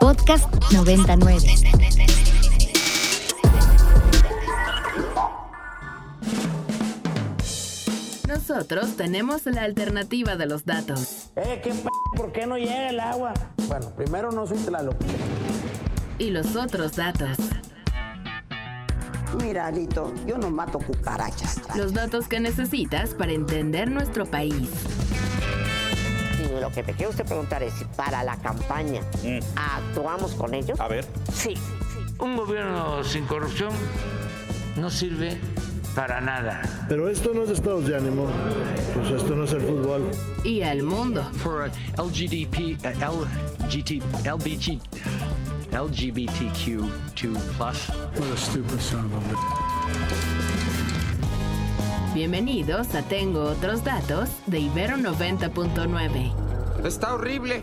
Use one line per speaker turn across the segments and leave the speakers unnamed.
Podcast 99.
Nosotros tenemos la alternativa de los datos.
Eh, ¿qué p ¿Por qué no llega el agua? Bueno, primero no soy Tlaloc.
Y los otros datos.
Mira, Alito, yo no mato cucarachas.
Los datos que necesitas para entender nuestro país.
Lo que me quiere usted preguntar es si para la campaña actuamos con ellos.
A ver.
Sí.
Un gobierno sin corrupción no sirve para nada.
Pero esto no es estados de ánimo. Pues esto no es el fútbol.
Y al mundo.
For LGDP, uh, LGT, LBG, LGBTQ2+.
What a stupid son of a
Bienvenidos a Tengo Otros Datos de Ibero 90.9.
Está horrible.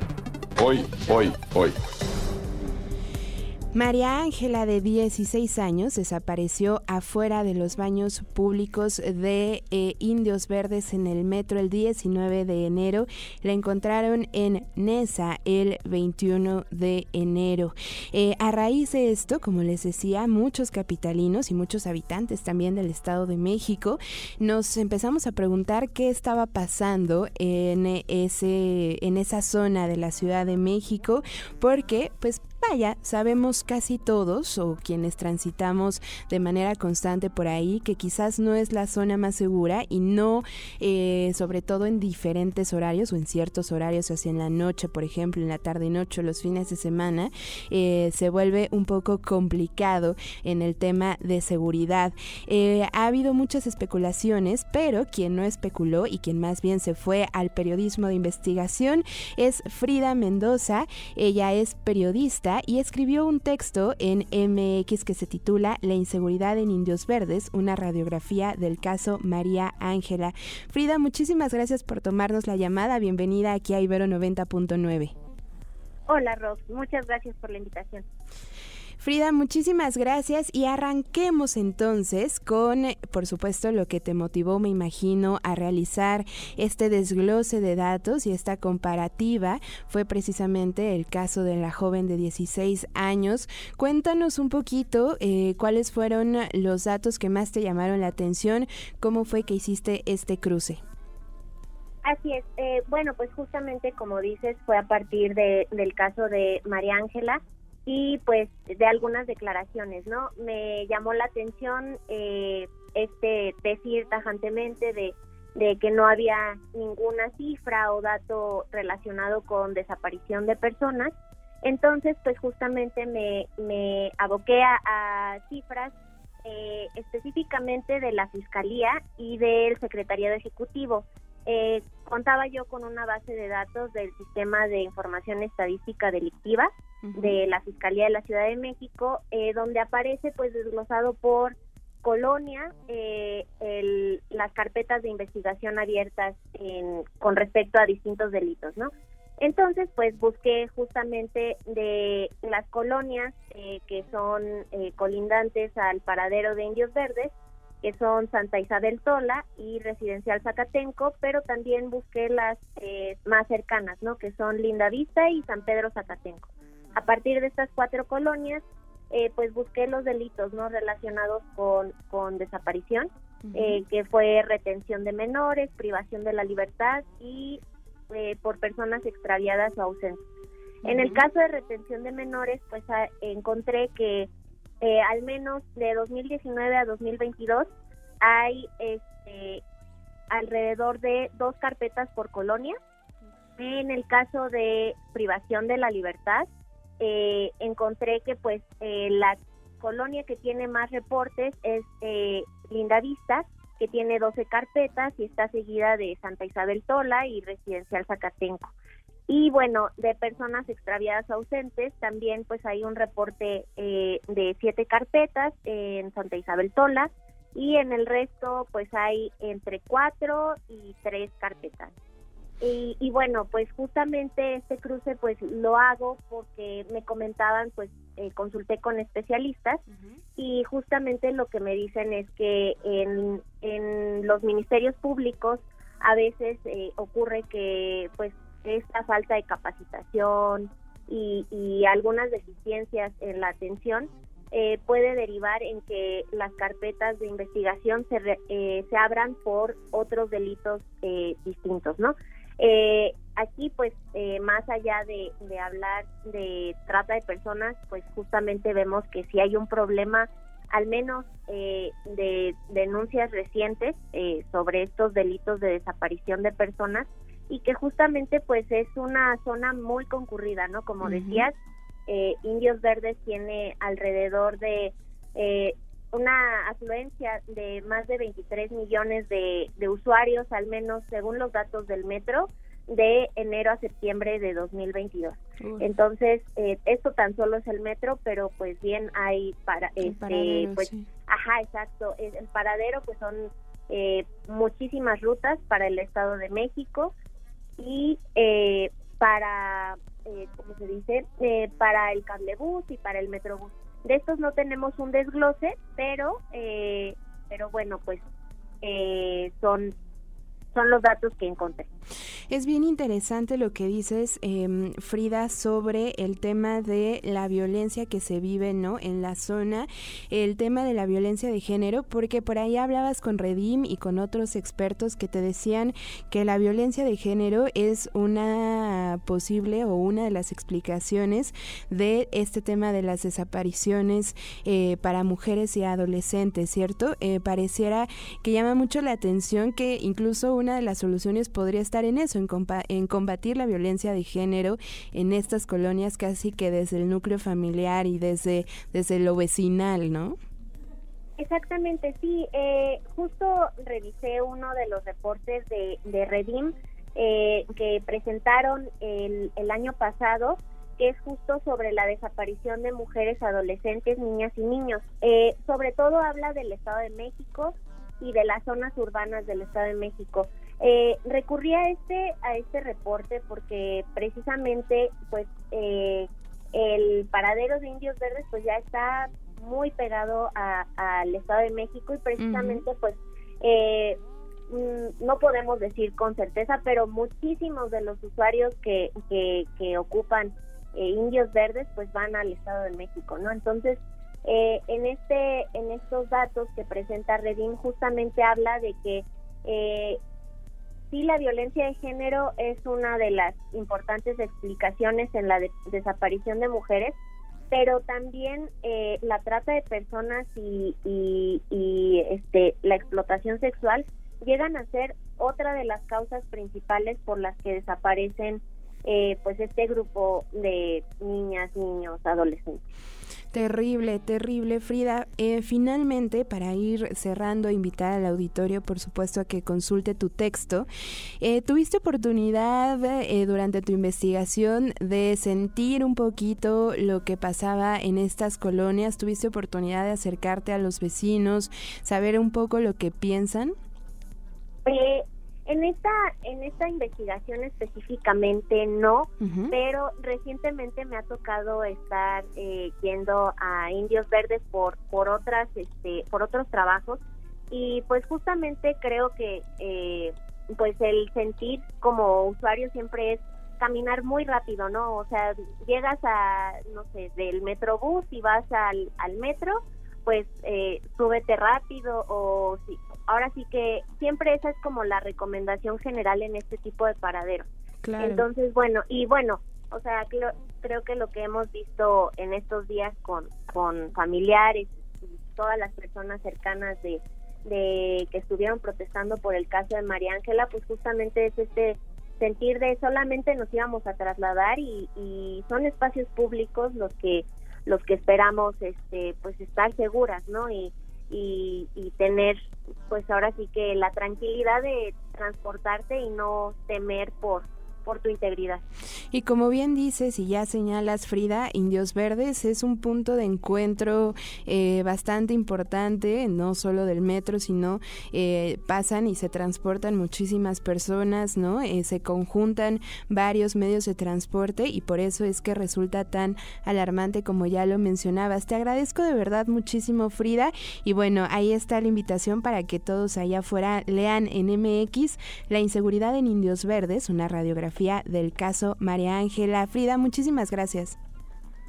Hoy, hoy, hoy.
María Ángela, de 16 años, desapareció afuera de los baños públicos de eh, Indios Verdes en el metro el 19 de enero. La encontraron en Nesa el 21 de enero. Eh, a raíz de esto, como les decía, muchos capitalinos y muchos habitantes también del Estado de México nos empezamos a preguntar qué estaba pasando en, ese, en esa zona de la Ciudad de México, porque pues vaya, sabemos casi todos o quienes transitamos de manera constante por ahí que quizás no es la zona más segura y no, eh, sobre todo en diferentes horarios o en ciertos horarios, así en la noche, por ejemplo, en la tarde y noche, los fines de semana, eh, se vuelve un poco complicado en el tema de seguridad. Eh, ha habido muchas especulaciones, pero quien no especuló y quien más bien se fue al periodismo de investigación es Frida Mendoza. Ella es periodista y escribió un texto en MX que se titula La inseguridad en Indios Verdes, una radiografía del caso María Ángela. Frida, muchísimas gracias por tomarnos la llamada. Bienvenida aquí a Ibero 90.9.
Hola, Rob. Muchas gracias por la invitación.
Frida, muchísimas gracias y arranquemos entonces con, por supuesto, lo que te motivó, me imagino, a realizar este desglose de datos y esta comparativa fue precisamente el caso de la joven de 16 años. Cuéntanos un poquito eh, cuáles fueron los datos que más te llamaron la atención, cómo fue que hiciste este cruce.
Así es. Eh, bueno, pues justamente como dices, fue a partir de, del caso de María Ángela y pues de algunas declaraciones, ¿no? Me llamó la atención eh, este decir tajantemente de, que no había ninguna cifra o dato relacionado con desaparición de personas. Entonces, pues justamente me, me aboqué a, a cifras eh, específicamente de la Fiscalía y del Secretariado Ejecutivo. Eh, contaba yo con una base de datos del Sistema de Información Estadística Delictiva de la Fiscalía de la Ciudad de México, eh, donde aparece pues desglosado por colonia eh, el, las carpetas de investigación abiertas en, con respecto a distintos delitos, ¿no? Entonces, pues busqué justamente de las colonias eh, que son eh, colindantes al paradero de Indios Verdes, que son Santa Isabel Tola y Residencial Zacatenco, pero también busqué las eh, más cercanas, ¿no? Que son Linda Vista y San Pedro Zacatenco. A partir de estas cuatro colonias, eh, pues busqué los delitos, ¿no? Relacionados con, con desaparición, eh, que fue retención de menores, privación de la libertad y eh, por personas extraviadas o ausentes. En el caso de retención de menores, pues a, encontré que eh, al menos de 2019 a 2022 hay este, alrededor de dos carpetas por colonia. En el caso de privación de la libertad, eh, encontré que pues eh, la colonia que tiene más reportes es eh, Linda Vista, que tiene 12 carpetas y está seguida de Santa Isabel Tola y Residencial Zacatenco. Y bueno, de personas extraviadas ausentes, también pues hay un reporte eh, de siete carpetas en Santa Isabel Tola y en el resto pues hay entre cuatro y tres carpetas. Y, y, bueno, pues justamente este cruce pues lo hago porque me comentaban, pues eh, consulté con especialistas uh -huh. y justamente lo que me dicen es que en, en los ministerios públicos a veces eh, ocurre que pues esta falta de capacitación y, y algunas deficiencias en la atención, eh, puede derivar en que las carpetas de investigación se, eh, se abran por otros delitos eh, distintos, ¿no? Aquí, pues, más allá de, de, hablar de trata de personas, pues justamente vemos que si hay un problema, al menos de denuncias recientes sobre estos delitos de desaparición de personas y que justamente, pues, es una zona muy concurrida, ¿no? Como decías, eh, Indios Verdes tiene alrededor de eh, una afluencia de más de 23 millones de, usuarios, al menos según los datos del metro, de enero a septiembre de 2022. Entonces, eh, esto tan solo es el metro, pero pues bien hay para este, pues, ajá, exacto, el paradero pues son muchísimas rutas para el Estado de México y para eh, como se dice, eh, para el cablebús y para el metrobús. De estos no tenemos un desglose, pero, eh, pero bueno, pues eh, son son los datos que encontré.
Es bien interesante lo que dices, em, Frida, sobre el tema de la violencia que se vive ¿no? en la zona, el tema de la violencia de género, porque por ahí hablabas con Redim y con otros expertos que te decían que la violencia de género es una posible o una de las explicaciones de este tema de las desapariciones eh, para mujeres y adolescentes, ¿cierto? Eh, pareciera que llama mucho la atención que incluso una una de las soluciones podría estar en eso, en, en combatir la violencia de género en estas colonias casi que desde el núcleo familiar y desde, desde lo vecinal, ¿no?
Exactamente, sí. Eh, justo revisé uno de los reportes de, de Redim eh, que presentaron el, el año pasado, que es justo sobre la desaparición de mujeres, adolescentes, niñas y niños. Eh, sobre todo habla del Estado de México, y de las zonas urbanas del Estado de México. Eh, recurrí a este a este reporte porque precisamente pues eh, el paradero de Indios Verdes pues ya está muy pegado al Estado de México y precisamente pues eh, mm, no podemos decir con certeza pero muchísimos de los usuarios que, que, que ocupan eh, Indios Verdes pues van al Estado de México no entonces eh, en este en estos datos que presenta Redim justamente habla de que eh, sí la violencia de género es una de las importantes explicaciones en la desaparición de mujeres pero también eh, la trata de personas y, y, este la explotación sexual llegan a ser otra de las causas principales por las que desaparecen eh, pues este grupo de niñas niños adolescentes
Terrible, terrible, Frida. Eh, finalmente, para ir cerrando, invitar al auditorio, por supuesto, a que consulte tu texto. Eh, ¿Tuviste oportunidad eh, durante tu investigación de sentir un poquito lo que pasaba en estas colonias? ¿Tuviste oportunidad de acercarte a los vecinos, saber un poco lo que piensan?
En esta, en esta investigación específicamente no, pero recientemente me ha tocado estar eh, yendo a Indios Verdes por, por otras, este, por otros trabajos y pues justamente creo que eh, pues el sentir como usuario siempre es caminar muy rápido, ¿no? O sea, llegas a, no sé, del metrobús y vas al, al metro, pues eh, súbete rápido o si, ahora sí que siempre esa es como la recomendación general en este tipo de paraderos. Entonces, bueno, y bueno, o sea, creo, creo que lo que hemos visto en estos días con, con familiares y todas las personas cercanas de, de que estuvieron protestando por el caso de María Ángela, pues justamente es este sentir de solamente nos íbamos a trasladar y, y son espacios públicos los que los que esperamos este pues estar seguras no y y, y tener pues ahora sí que la tranquilidad de transportarte y no temer por por tu integridad.
Y como bien dices y ya señalas Frida, Indios Verdes es un punto de encuentro eh, bastante importante, no solo del metro, sino eh, pasan y se transportan muchísimas personas, ¿no? Eh, se conjuntan varios medios de transporte y por eso es que resulta tan alarmante como ya lo mencionabas. Te agradezco de verdad muchísimo Frida y bueno, ahí está la invitación para que todos allá afuera lean en MX La inseguridad en Indios Verdes, una radiografía del caso María Ángela. Frida, muchísimas gracias.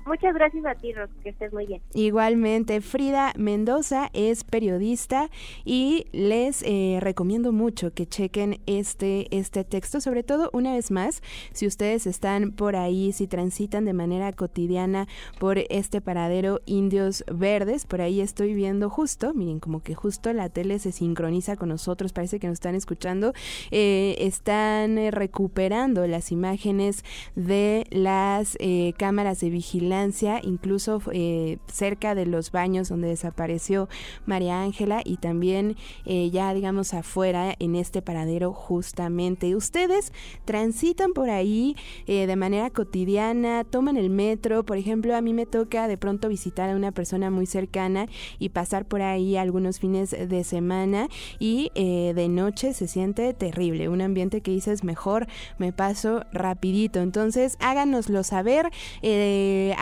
Muchas gracias a ti, Ros, que estés muy bien.
Igualmente, Frida Mendoza es periodista y les eh, recomiendo mucho que chequen este, este texto, sobre todo una vez más, si ustedes están por ahí, si transitan de manera cotidiana por este paradero Indios Verdes, por ahí estoy viendo justo, miren, como que justo la tele se sincroniza con nosotros, parece que nos están escuchando, eh, están eh, recuperando las imágenes de las cámaras de vigilancia incluso eh, cerca de los baños donde desapareció María Ángela y también eh, ya digamos afuera en este paradero justamente. Ustedes transitan por ahí eh, de manera cotidiana, toman el metro, por ejemplo, a mí me toca de pronto visitar a una persona muy cercana y pasar por ahí algunos fines de semana y de noche se siente terrible, un ambiente que dices mejor me paso rapidito. Entonces háganoslo saber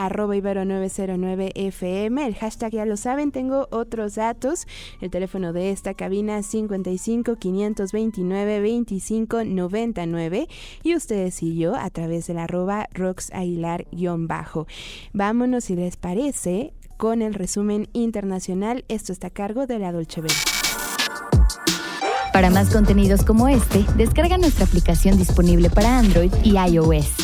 909 FM. El hashtag ya lo saben, tengo otros datos. El teléfono de esta cabina 55 529 25 99 y ustedes y yo a través del arroba Rox Aguilar-bajo. Vámonos si les parece con el resumen internacional. Esto está a cargo de la Dolce.
Para más contenidos como este, descarga nuestra aplicación disponible para Android y iOS